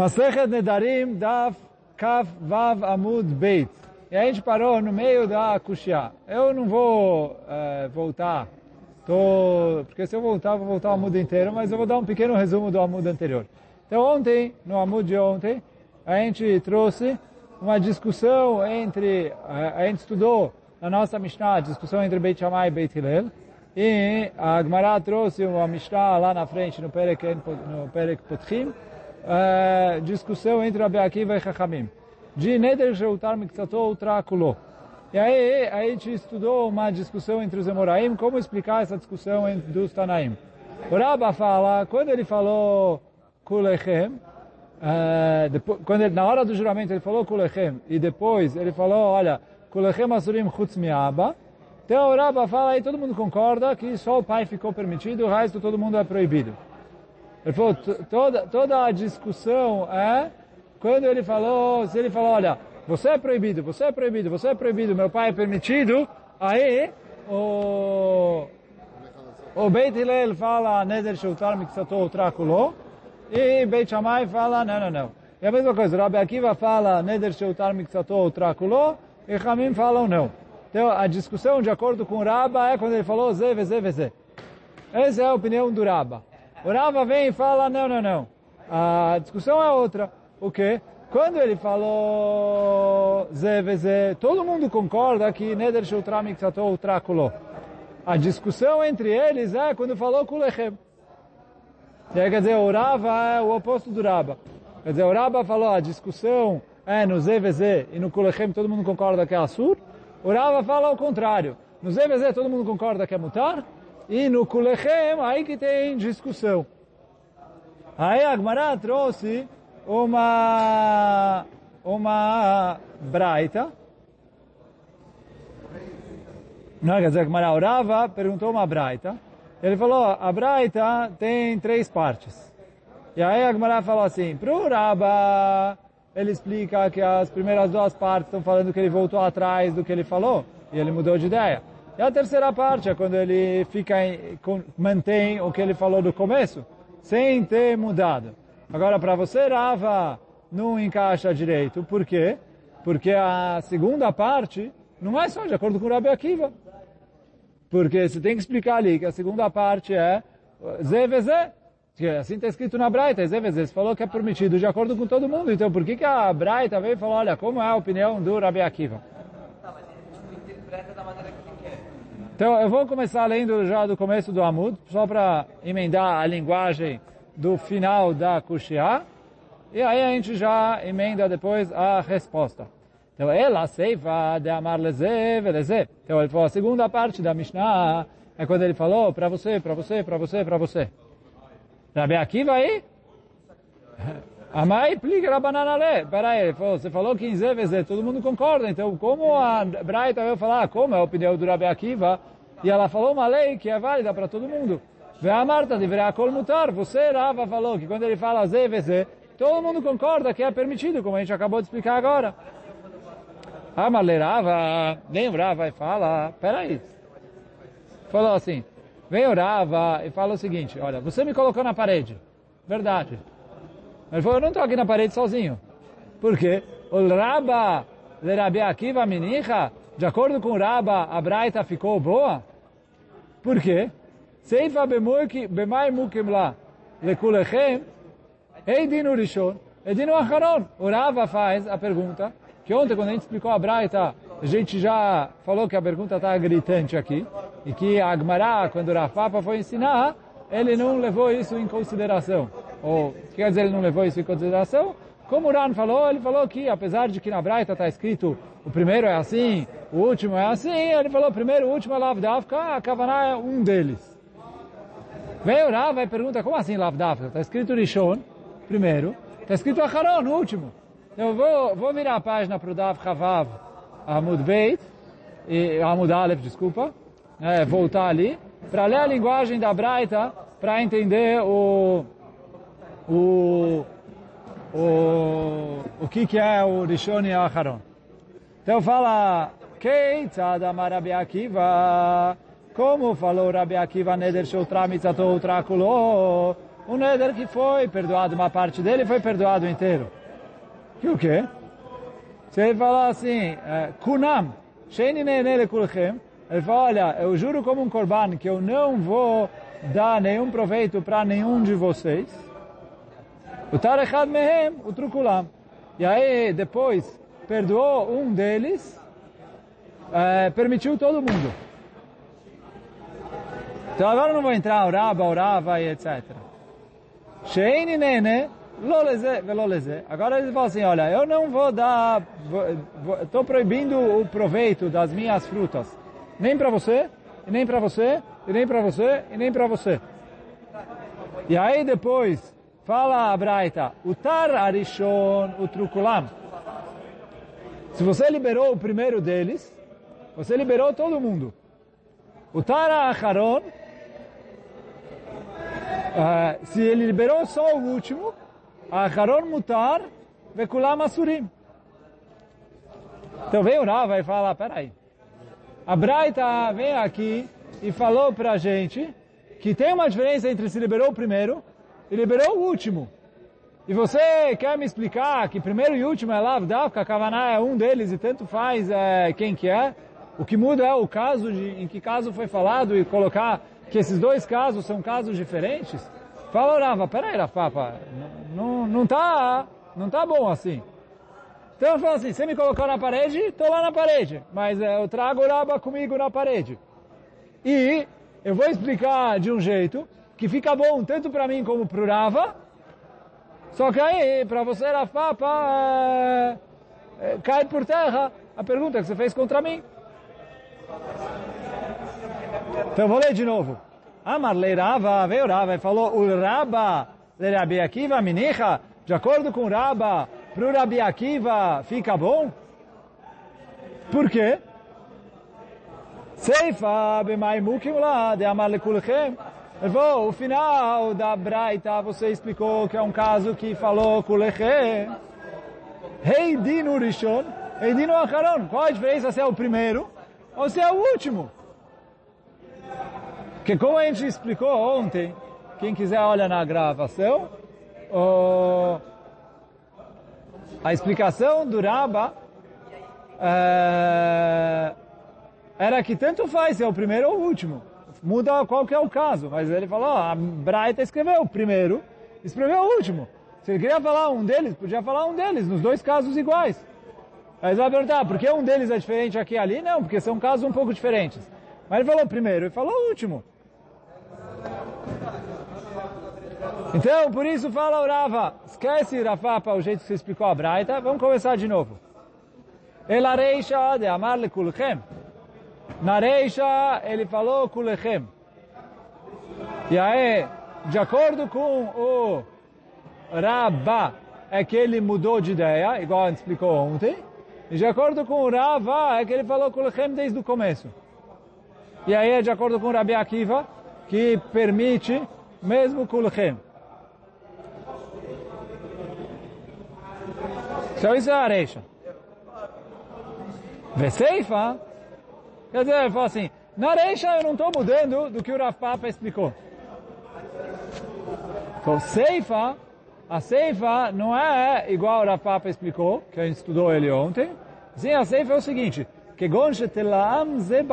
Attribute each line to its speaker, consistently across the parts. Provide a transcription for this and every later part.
Speaker 1: Masechet Nedarim Daf Kaf Vav Amud Beit. E a gente parou no meio da Kushia. Eu não vou é, voltar, tô, porque se eu voltar, vou voltar o Amud inteiro, mas eu vou dar um pequeno resumo do Amud anterior. Então ontem, no Amud de ontem, a gente trouxe uma discussão entre, a gente estudou na nossa Mishnah, a discussão entre Beit Shammai e Beit Hillel, e a Gemara trouxe uma Mishnah lá na frente, no Perek, no Perek Potchim, uh, discussão entre Rabi Akiva e Chachamim. De Neder Sheutar Miktsato Trakulo. E aí a gente estudou uma discussão entre os Emoraim, como explicar essa discussão entre dos Tanaim. O Rabba fala, quando ele falou Kulechem, uh, depois, quando ele, na hora do juramento ele falou Kulechem, e depois ele falou, olha, Kulechem Asurim Chutz Miaba, então o Rabba fala aí, todo mundo concorda que só o pai ficou permitido, o resto todo mundo é proibido. Ele falou, toda, toda a discussão é quando ele falou, se ele falou, olha, você é proibido, você é proibido, você é proibido, meu pai é permitido, aí o, o Beit Hillel fala, Neder Sheutar Miksato Trakulo, e Beit Shammai fala, não, não, não. E a mesma coisa, Rabbi Akiva fala, Neder Sheutar Miksato Trakulo, e Hamim falam não. Então, a discussão, de acordo com o Rabba, é quando ele falou Zé, Zé, Zé. Essa é a opinião do Rabba. O Rava vem e fala, não, não, não. A discussão é outra. O quê? Quando ele falou Zé, todo mundo concorda que Neder Shultra Miksatou Trakulo. A discussão entre eles é quando falou Kulechem. Quer dizer, o Rava é o oposto do Raba. Quer dizer, o Raba falou, a discussão é no Zé e no Kulechem todo mundo concorda que é Assur. O Rava fala o contrário. No Zé todo mundo concorda que é Mutar. E no Kulechem, aí que tem discussão. Aí a Agmará trouxe uma, uma braita. Não, quer dizer, Agmará orava, perguntou uma braita. Ele falou, a braita tem três partes. E aí a Agmará falou assim, pro Raba, ele explica que as primeiras duas partes estão falando que ele voltou atrás do que ele falou, e ele mudou de ideia. E a terceira parte é quando ele fica mantém o que ele falou do começo, sem ter mudado. Agora, para você, Rava, não encaixa direito. Por quê? Porque a segunda parte não é só de acordo com o Rabi Akiva. Porque você tem que explicar ali que a segunda parte é Zé que assim está escrito na Braita, Zé Você falou que é permitido de acordo com todo mundo. Então, por que, que a Braita veio e falou, olha, como é a opinião do Rabi Akiva? Tá, mas ele interpreta da maneira que então, eu vou começar lendo já do começo do Amud, só para emendar a linguagem do final da Kushia, e aí a gente já emenda depois a resposta. Então, ela seifa de amar leze veleze. Então, ele falou, a segunda parte da Mishnah é quando ele falou para você, para você, para você, para você. Rabi Akiva aí? Amai plica a. Peraí, ele falou, você falou 15 vezes, todo mundo concorda. Então, como a Braita veio falar, como é a opinião do Rabi Akiva, e ela falou uma lei que é válida para todo mundo. Vê a Marta de a mutar. Você, Rava, falou que quando ele fala ZVZ, todo mundo concorda que é permitido, como a gente acabou de explicar agora. Ah, mas Rava, vem e fala, peraí. Falou assim, vem o Rava e fala o seguinte, olha, você me colocou na parede. Verdade. Ele falou, eu não estou aqui na parede sozinho. Por quê? O Raba, Lerabi Akiva Minicha, de acordo com o Raba, a Braita ficou boa? Por quê? Seifa bemai mukim la lekulechem eidinu rishon eidinu acharon. O Rava faz a pergunta, que ontem quando a gente explicou a Braita, a gente já falou que a pergunta está gritante aqui, e que a Agmará, quando o Rafapa foi ensinar, ele não levou isso em consideração. Ou, quer dizer, ele não levou isso em consideração? Como o Ran falou, ele falou que, apesar de que na Braita está escrito o primeiro é assim, o último é assim, ele falou primeiro, o último é Lavdavka, a Kavaná é um deles. Vem o Rav e pergunta, como assim Lavdavka? Está escrito Rishon, primeiro, está escrito Acharon, último. Eu vou, vou virar a página para o Dav Chavav Amud Beit, e, Amud Aleph, desculpa, é, voltar ali, para ler a linguagem da Braita, para entender o, o, o, o que, que é o Rishon e o Acharon. Então fala, Keitzad amar Rabi Akiva, como falou Rabi Akiva, Neder Shoutra Mitzatou Trakulo, um neder que foi perdoado uma parte dele foi perdoado inteiro. Que o quê? Se ele falar assim, é, kunam, sheini nele kulchem, ele fala, olha, eu juro como um korban que eu não vou dar nenhum proveito para nenhum de vocês. O tarechad mehem, o trukulam. E aí, depois, perdoou um deles, é, permitiu todo mundo. Então agora não vou entrar orava, orava e etc. Sheini nene, loleze, veloleze. Agora ele fala assim, olha, eu não vou dar, estou proibindo o proveito das minhas frutas, nem para você, nem para você, nem para você, e nem para você. E aí depois, fala a Braita, o tar arishon, o trukulam. Se você liberou o primeiro deles, você liberou todo mundo. O tar acharon, Uh, se ele liberou só o último, Acharon mutar, vekulam asurim. Então vem o Rava e fala, peraí, a Braita vem aqui e falou pra gente que tem uma diferença entre se liberou o primeiro e liberou o último. E você quer me explicar que primeiro e último é Lavdavka, Kavaná é um deles e tanto faz é, quem que é? O que muda é o caso de, em que caso foi falado e colocar que esses dois casos são casos diferentes, fala Rava, peraí, Rafapa, não, não tá, não tá bom assim. Então ele fala assim, você me colocou na parede, estou lá na parede, mas é, eu trago o comigo na parede. E eu vou explicar de um jeito que fica bom tanto para mim como para o Rava, só que aí, para você, Rafapa, é, é, cai por terra a pergunta que você fez contra mim. Então vou ler de novo. Amar le Rava, veio Rava e falou, o Raba le Rabi Akiva minicha, de acordo com o Raba, para o Rabi Akiva fica bom? Por quê? Seifa b'mai mukim lá, de amar le falou, o final da Braita você explicou que é um caso que falou kulechem. Heidinu Rishon, Heidinu Acharon. Qual a diferença se é o primeiro ou se é o último? Que como a gente explicou ontem, quem quiser olha na gravação, o, a explicação do Raba é, era que tanto faz se é o primeiro ou o último. Muda qual que é o caso. Mas ele falou, a Braita escreveu o primeiro, escreveu o último. Se ele queria falar um deles, podia falar um deles, nos dois casos iguais. Você vai perguntar, por que um deles é diferente aqui e ali? Não, porque são casos um pouco diferentes. Mas ele falou primeiro e falou o último. Então, por isso fala o Rava, esquece Rafapa o jeito que você explicou a Braita, vamos começar de novo. Ela reisha de amar le kulchem. Na reisha ele falou kulchem. E aí, de acordo com o Rabba, é que ele mudou de ideia, igual a gente explicou ontem. E de acordo com o Rava, é que ele falou kulchem desde o começo. E aí é de acordo com o Rabi Akiva, que permite mesmo kulchem. Então isso é a areia. Veseifa, quer dizer, ele fala assim, na areia eu não estou mudando do que o Rav Papa explicou. Então, Seifa, a Seifa não é igual o Rav Papa explicou, que a gente estudou ele ontem. Sim, a Seifa é o seguinte, que gonchetelam ze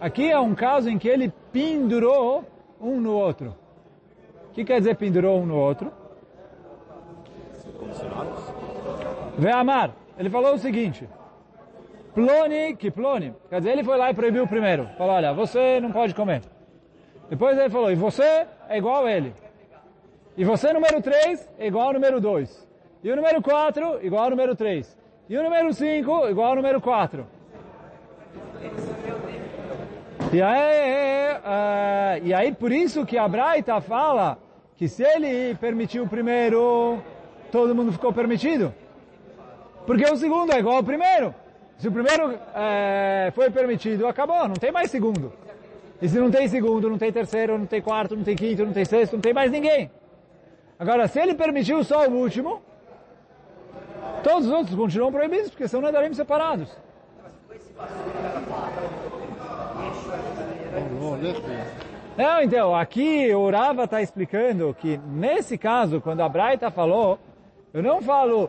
Speaker 1: Aqui é um caso em que ele pendurou um no outro. O que quer dizer pendurou um no outro? Veamar, ele falou o seguinte, Plone, que Plone, quer dizer, ele foi lá e proibiu o primeiro. Falou, olha, você não pode comer. Depois ele falou, e você é igual a ele. E você, número 3, é igual ao número 2. E o número 4, igual ao número 3. E o número 5, igual ao número 4. E aí, uh, e aí, por isso que a Braita fala que se ele permitiu o primeiro, todo mundo ficou permitido. Porque o segundo é igual ao primeiro. Se o primeiro é, foi permitido, acabou, não tem mais segundo. E se não tem segundo, não tem terceiro, não tem quarto, não tem quinto, não tem sexto, não tem mais ninguém. Agora, se ele permitiu só o último, todos os outros continuam proibidos, porque são nadarim separados. Não, então, aqui o Rava está explicando que nesse caso, quando a Braita falou, eu não falo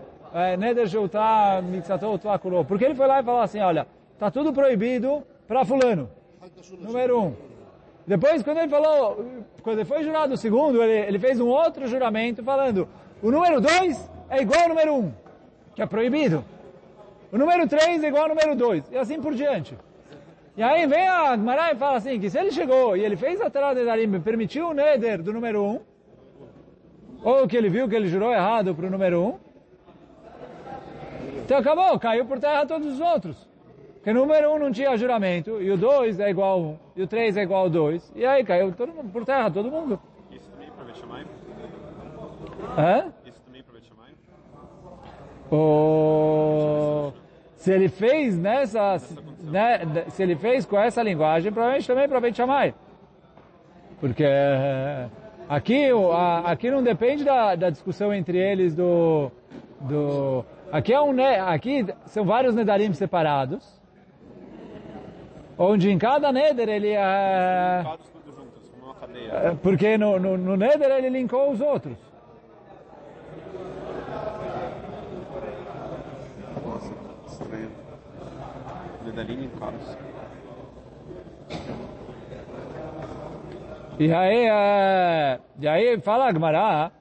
Speaker 1: Neder Shouta Mitzatot Tvakulot, porque ele foi lá e falou assim, olha, está tudo proibido para fulano, número um. Depois, quando ele falou, quando ele foi jurado o segundo, ele, ele fez um outro juramento falando, o número dois é igual ao número um, que é proibido. O número três é igual ao número dois, e assim por diante. E aí vem a Gmará e fala assim, que se ele chegou e ele fez a Terá de Darim, permitiu o Neder do número 1, um, ou que ele viu que ele jurou errado para o número 1, um, então acabou, caiu por terra todos os outros. Porque o número 1 um não tinha juramento, e o 2 é igual a 1, um, e o 3 é igual a 2, e aí caiu todo mundo, por terra todo mundo.
Speaker 2: Isso também para Betchamay?
Speaker 1: Hã?
Speaker 2: Isso também para Betchamay?
Speaker 1: O... Se ele fez nessa, né, se ele fez com essa linguagem, provavelmente também para Beit Shammai. Porque aqui, aqui não depende da, da discussão entre eles do, do aqui é um aqui são vários nedarim separados, onde em cada neder ele é,
Speaker 2: cadeia.
Speaker 1: porque no, no, no neder ele linkou os outros.
Speaker 2: Nossa, estranho. Nedarim em
Speaker 1: E aí, é, e aí fala Agmará,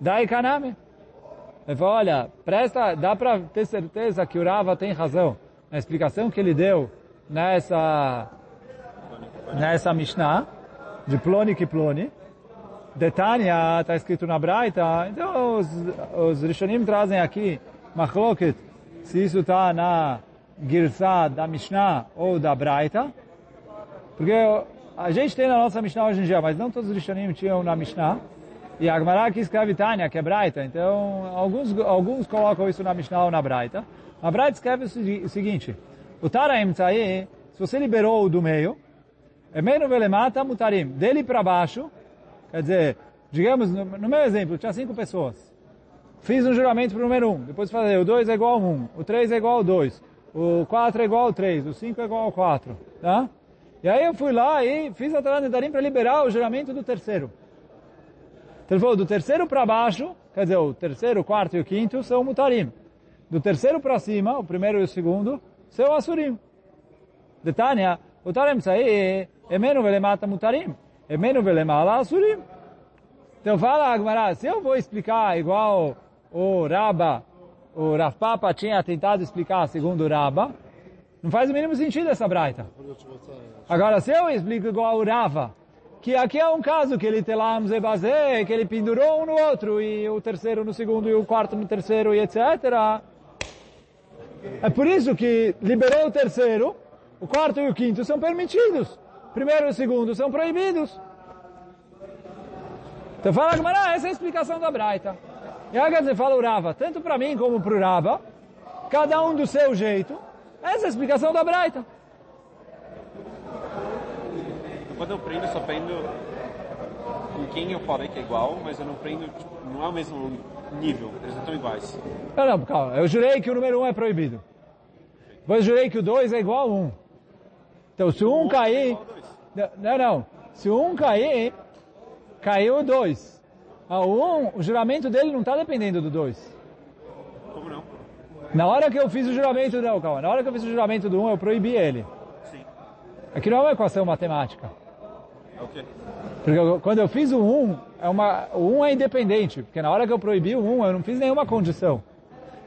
Speaker 1: dai kaname. Ele falou, olha, presta, dá para ter certeza que o Rava tem razão na explicação que ele deu nessa, nessa Mishnah, de Ploni que Ploni. Detania está escrito na Braita, então os, os Rishonim trazem aqui Machloket, se isso está na Girsá da Mishnah ou da Braita, porque a gente tem na nossa Mishnah hoje em dia, mas não todos os Rishonim tinham na Mishnah. E a Agmará que escreve Tânia, que é Braita. Então, alguns, alguns colocam isso na Mishnah ou na Braita. A Braita escreve o seguinte. O Taraim Tzaí, se você liberou o do meio, é menos velemata mutarim. Dele para baixo, quer dizer, digamos, no, meu exemplo, tinha cinco pessoas. Fiz um juramento para o número um. Depois falei, o 2 é igual a 1, um, o 3 é igual a 2, o 4 é igual a 3, o 5 é igual ao 4. Tá? E aí eu fui lá e fiz a Torá Nedarim para liberar o juramento do terceiro. Então ele falou, do terceiro para baixo, quer dizer, o terceiro, o quarto e o quinto são mutarim. Do terceiro para cima, o primeiro e o segundo, são asurim. Detânia, o Tarem Saí, emenu velemata mutarim, emenu velemala asurim. Então fala, Agmará, se eu vou explicar igual o Raba, o Rav Papa tinha tentado explicar segundo o Raba, não faz o mínimo sentido essa braita. Agora, se eu explico igual o Rava, que aqui é um caso que ele telam zebazé, que ele pendurou um no outro, e o terceiro no segundo, e o quarto no terceiro, e etc. É por isso que liberou o terceiro, o quarto e o quinto são permitidos. O primeiro e o segundo são proibidos. Então fala Gamara, essa é a explicação da Braita. E aí você fala o Rava, tanto para mim como para o Rava, cada um do seu jeito, essa é a explicação da Braita.
Speaker 2: Quando eu prendo, eu só prendo com quem eu falei que é igual, mas eu não prendo, tipo, não é o mesmo nível, eles não estão iguais.
Speaker 1: Não, não, calma. Eu jurei que o número 1 um é proibido. Depois jurei que o 2 é igual a 1. Um. Então se o 1 um cair... Não, não. Se o 1 um cair, caiu o 2. Ah, o 1, um, o juramento dele não está dependendo do 2. Na hora que eu fiz o juramento... Não, calma. Na hora que eu fiz o juramento do 1, um, eu proibi ele.
Speaker 2: Sim.
Speaker 1: Aqui não é uma equação matemática.
Speaker 2: É o quê?
Speaker 1: Porque eu, quando eu fiz o 1, um, é uma, o 1 um é independente, porque na hora que eu proibi o 1, um, eu não fiz nenhuma condição.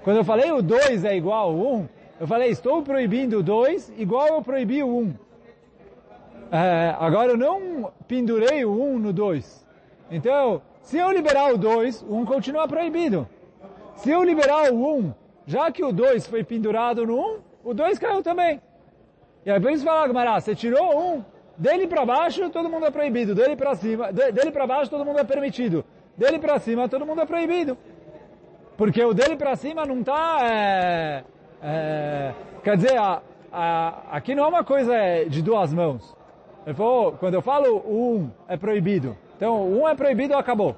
Speaker 1: Quando eu falei o 2 é igual ao 1, um, eu falei, estou proibindo o 2 igual eu proibi o 1. Um. É, agora eu não pendurei o 1 um no 2. Então, se eu liberar o 2, o 1 um continua proibido. Se eu liberar o 1, um, já que o 2 foi pendurado no 1, um, o 2 caiu também. E aí por isso fala, Gamará, você tirou um, dele para baixo todo mundo é proibido, dele para cima, de, dele para baixo todo mundo é permitido, dele para cima todo mundo é proibido. Porque o dele para cima não está, é, é, quer dizer, a, a, aqui não é uma coisa de duas mãos. Ele falou, quando eu falo o um é proibido, então o um é proibido, acabou.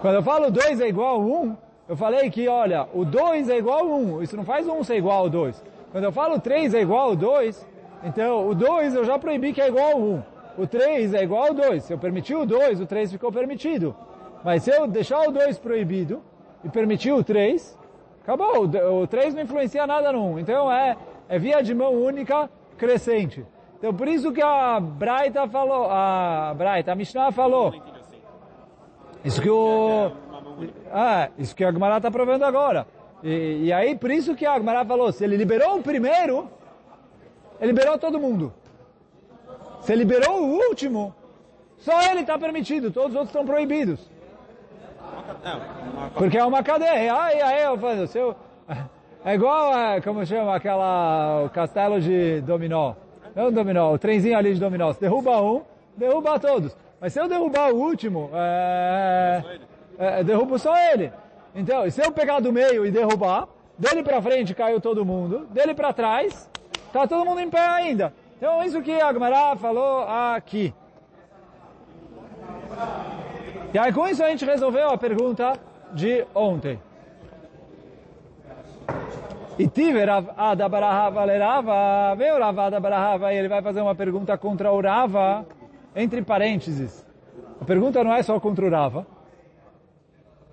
Speaker 1: Quando eu falo dois é igual a um, eu falei que, olha, o dois é igual a um, isso não faz um ser igual ao dois. Quando eu falo 3 é igual ao 2, então o 2 eu já proibi que é igual ao 1. o 3 é igual ao 2. Se eu permitir o 2, o 3 ficou permitido. Mas se eu deixar o 2 proibido e permitir o 3, acabou. O 3 não influencia nada no 1. Então é, é via de mão única crescente. Então por isso que a Braita falou, a Braita, a Mishnah falou. Isso que o... Ah, isso que a Gemara está provando agora. E, e, aí, por isso que a Gemara falou, se ele liberou o primeiro, ele liberou todo mundo. Se ele liberou o último, só ele está permitido, todos os outros estão proibidos. Porque é uma cadeia. Aí, aí, eu falo, seu, é igual, como chama, aquela, o castelo de dominó. Não dominó, o trenzinho ali de dominó. Se derruba um, derruba todos. Mas se eu derrubar o último, é, é, derrubo só ele. Então, se eu pegar do meio e derrubar, dele para frente caiu todo mundo, dele para trás, tá todo mundo em pé ainda. Então, isso que Agmará falou aqui. E aí, com isso, a gente resolveu a pergunta de ontem. E tive Rava Barahava lerava, veio Rava Barahava e ele vai fazer uma pergunta contra o Rava, entre parênteses. A pergunta não é só contra o Rava,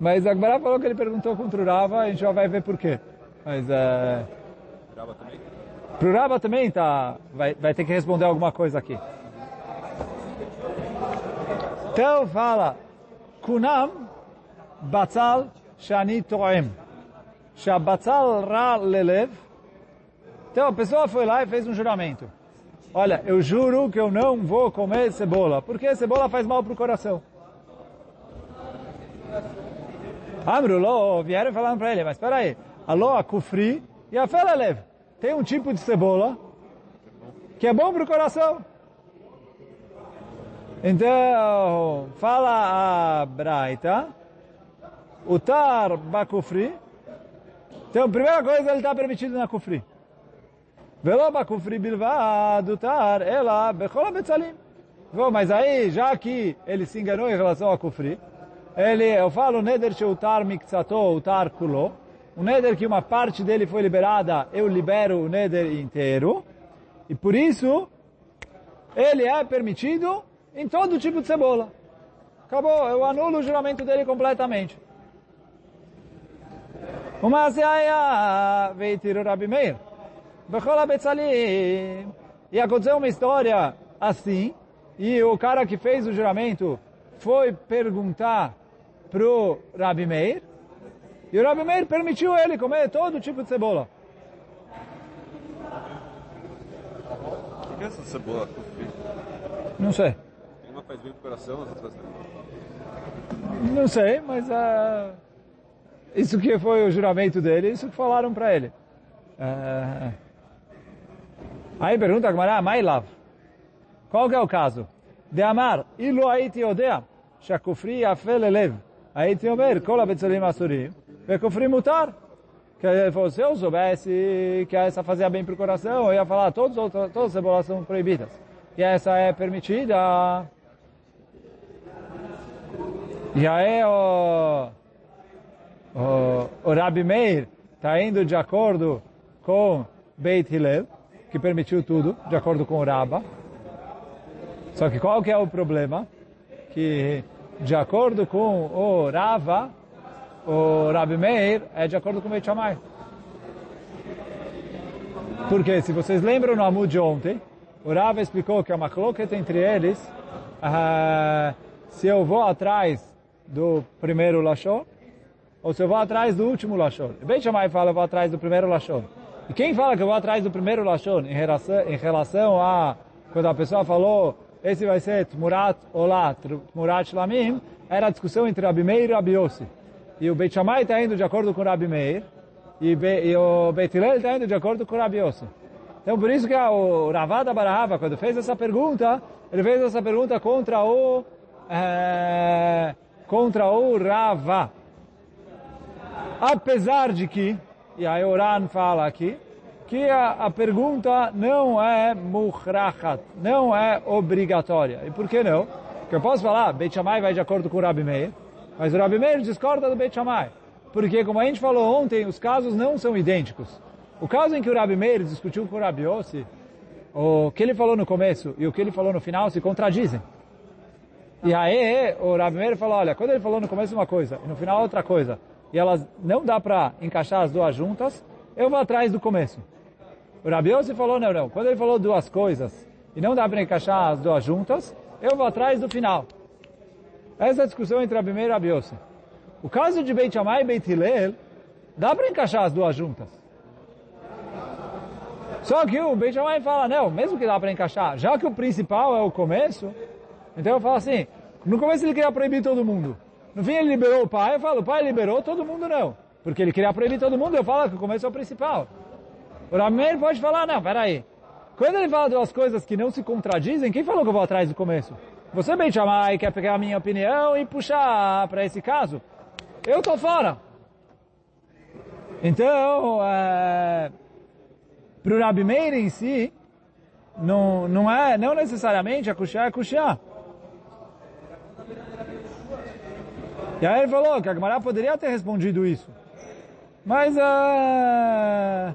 Speaker 1: mas a Agmará falou que ele perguntou contra o Rava, a gente já vai ver por quê. Mas é...
Speaker 2: Rava também?
Speaker 1: Pro Rava também tá, vai, vai ter que responder alguma coisa aqui. Então fala, Kunam Batzal Shani Toem. Shabatzal Ra Lelev. Então a pessoa foi lá e fez um juramento. Olha, eu juro que eu não vou comer cebola, porque cebola faz mal para o coração. Amrulo, vieram falando para ele, mas espera aí, alô, a kufri e a felelev. Tem um tipo de cebola que é bom para o coração. Então, fala a Braita, o tar bakufri. Então, primeira coisa, ele está permitido na kufri. Velo bakufri bilvad, tar, ela, bechola betzalim. Mas aí, já que ele se enganou em relação a kufri, ele, eu falo neder sheutar mikzato, utar kulo. O neder que uma parte dele foi liberada, eu libero o neder inteiro. E por isso, ele é permitido em todo tipo de cebola. Acabou, eu anulo o juramento dele completamente. Uma tirar Rabi Meir. Bechola Betzalim. E aconteceu uma história assim, e o cara que fez o juramento foi perguntar pro Rabi Meir, e o Rabi Meir permitiu ele comer todo tipo de cebola.
Speaker 2: O que é essa cebola?
Speaker 1: Não sei.
Speaker 2: Uma faz bem pro coração, as outras
Speaker 1: não. Não sei, mas uh, isso que foi o juramento dele, isso que falaram para ele. Uh, aí pergunta a Gemara, Mailav. Qual que é o caso? De amar, ilu haiti odea, shakufri afel elev. Haiti omer, kol abetzalim asurim, vekufri mutar. Que ele falou, se eu soubesse que essa fazia bem para o coração, eu ia falar, todos, todas as cebolas são proibidas. E essa é permitida. E aí o, o, o Rabi Meir está indo de acordo com Beit Hillel, que permitiu tudo, de acordo com o Rabba. Só que qual que é o problema? Que de acordo com o Rava, o Rabi Meir é de acordo com o Beit Shammai. Porque se vocês lembram no Amud de ontem, o Rava explicou que é uma cloqueta entre eles, uh, se eu vou atrás do primeiro Lashon, ou se eu vou atrás do último Lashon. Beit Shammai fala eu vou atrás do primeiro Lashon. E quem fala que eu vou atrás do primeiro Lashon em relação, em relação a quando a pessoa falou esse vai ser Tmurat Olá, Tmurat Shlamim, era a discussão entre Rabi Meir e Rabi Yossi. E o Beit Shammai está indo de acordo com o Rabi Meir, e, Be, e o Beit Hillel está indo de acordo com o Rabi Yossi. Então por isso que o Ravada Barahava, quando fez essa pergunta, ele fez essa pergunta contra o é, contra o Rava. Apesar de que, e a Oran fala aqui, que a, a pergunta não é muhrachat, não é obrigatória. E por que não? Porque eu posso falar, Beit Shammai vai de acordo com o Rabi Meir, mas o Rabi Meir discorda do Beit Shammai. Porque, como a gente falou ontem, os casos não são idênticos. O caso em que o Rabi Meir discutiu com o Rabi Yossi, o que ele falou no começo e o que ele falou no final se contradizem. E aí o Rabi Meir falou, olha, quando ele falou no começo uma coisa e no final outra coisa, e elas não dá para encaixar as duas juntas, eu vou atrás do começo. O Rabi Yossi falou, não, não, quando ele falou duas coisas e não dá para encaixar as duas juntas, eu vou atrás do final. Essa é a discussão entre Rabi Meir e Rabi Yossi. O caso de Beit Shammai e Beit Hillel, dá para encaixar as duas juntas. Só que o Beit Shammai fala, não, mesmo que dá para encaixar, já que o principal é o começo, então eu falo assim, no começo ele queria proibir todo mundo. No fim ele liberou o pai, eu falo, o pai liberou, todo mundo não. Porque ele queria proibir todo mundo, eu falo que o começo é o principal. O Rameir pode falar, não, peraí. Quando ele fala duas coisas que não se contradizem, quem falou que eu vou atrás do começo? Você, Beit Shammai, quer pegar a minha opinião e puxar para esse caso? Eu estou fora. Então, é, para o Rabi Meir em si, não, não é, não necessariamente a Kushá é Kushá. E aí ele falou que a Gemara poderia ter respondido isso. Mas, uh,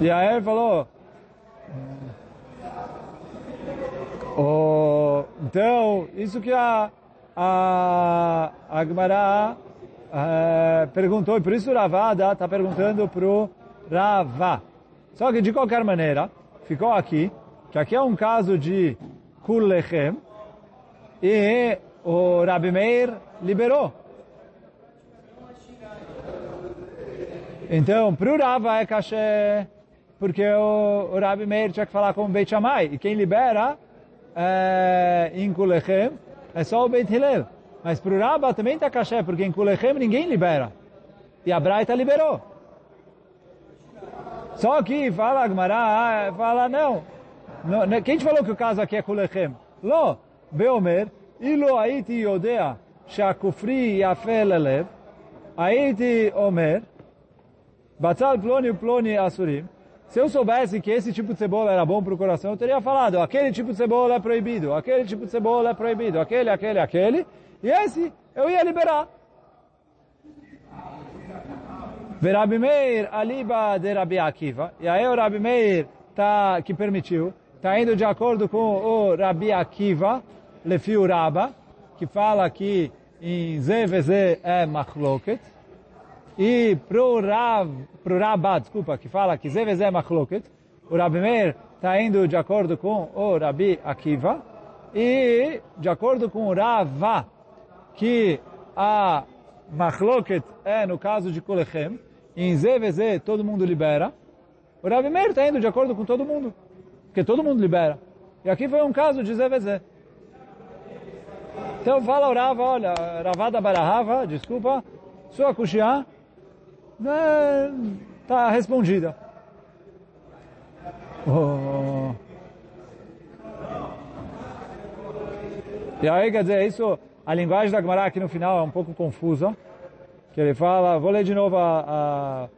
Speaker 1: E aí ele falou, oh, então, isso que a, a, a uh, perguntou, e por isso Ravada está perguntando para o Rava. Só que de qualquer maneira, ficou aqui, que aqui é um caso de Kullechem, e o Rabi Meir liberou. Então, para o Rava é caché porque o, o Rabi Meir tinha que falar com o Beit Shammai, e quem libera é, em Kulechem é só o Beit Hillel. Mas para o Rabba também está caché, porque em Kulechem ninguém libera. E a Braita liberou. Só que fala Agmará, fala não. não. Quem te falou que o caso aqui é Kulechem? Lo, Beomer, Ilo Aiti Yodea, Shakufri Yafel Elev, Aiti Omer, Batzal Ploni Ploni Asurim, se eu soubesse que esse tipo de cebola era bom para o coração, eu teria falado, aquele tipo de cebola é proibido, aquele tipo de cebola é proibido, aquele, aquele, aquele, e esse eu ia liberar. Verabi Meir aliba de Rabi Akiva, e aí o Rabi Meir tá, que permitiu, está indo de acordo com o Rabi Akiva, Lefiu Raba, que fala que em ZVZ é machloket, e pro Rav, pro Rabá, desculpa, que fala que Zevezé Machloket, o Rabi Meir está indo de acordo com o Rabi Akiva, e de acordo com o Rava, que a Machloket é no caso de Kolechem, em ZVZ todo mundo libera, o Rabi Meir está indo de acordo com todo mundo, porque todo mundo libera. E aqui foi um caso de ZVZ. Então fala o Rava, olha, Ravada Barahava, desculpa, sua Kushia, está respondida. Oh. E aí, quer dizer, isso, a linguagem da Gemara aqui no final é um pouco confusa, que ele fala, vou ler de novo a, a, a,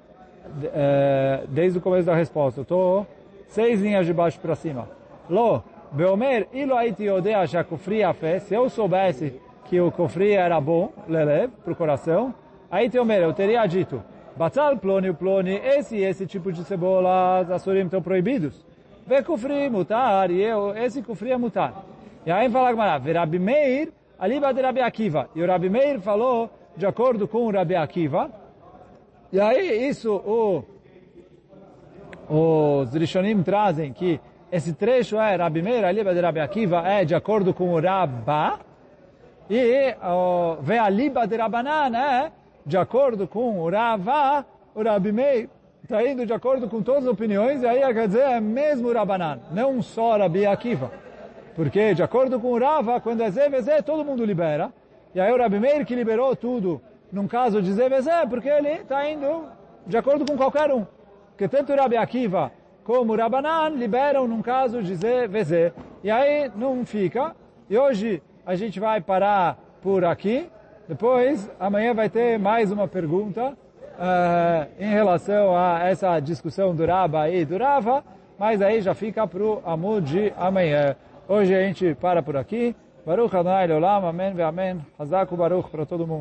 Speaker 1: é, desde o começo da resposta. Estou seis linhas de baixo para cima. Lo, Beomer, ilo aiti odea shakufri fé, se eu soubesse que o cofri era bom, lelev, para o coração, aí Teomer, eu teria dito, Batzal, ploni, ploni, esse e esse tipo de cebola, assurim estão proibidos. Vê kufri, mutar, e eu, esse kufri é mutar. E aí fala Gamara, Rabi Meir, aliba de Rabi Akiva. E o Rabi Meir falou de acordo com o Rabi Akiva. E aí isso o, os Rishonim trazem que esse trecho é Rabi Meir, aliba de Rabi Akiva, é de acordo com o Rabba. E o Ve'aliba de Rabanan é de acordo com o Rava, o Rabi Meir está indo de acordo com todas as opiniões, e aí quer dizer é mesmo o Rabanan, não só Rabi Akiva. Porque de acordo com o Rava, quando é ZVZ, todo mundo libera. E aí o Rabi Meir que liberou tudo num caso de ZVZ, porque ele está indo de acordo com qualquer um. Porque tanto o Rabi Akiva como o Rabanan liberam num caso de ZVZ. E aí não fica. E hoje a gente vai parar por aqui. Depois, amanhã vai ter mais uma pergunta uh, em relação a essa discussão do e do Rava, mas aí já fica para o Amud de amanhã. Hoje a gente para por aqui. Baruch Adonai Leolam, amém amém. Hazak Baruch para todo mundo.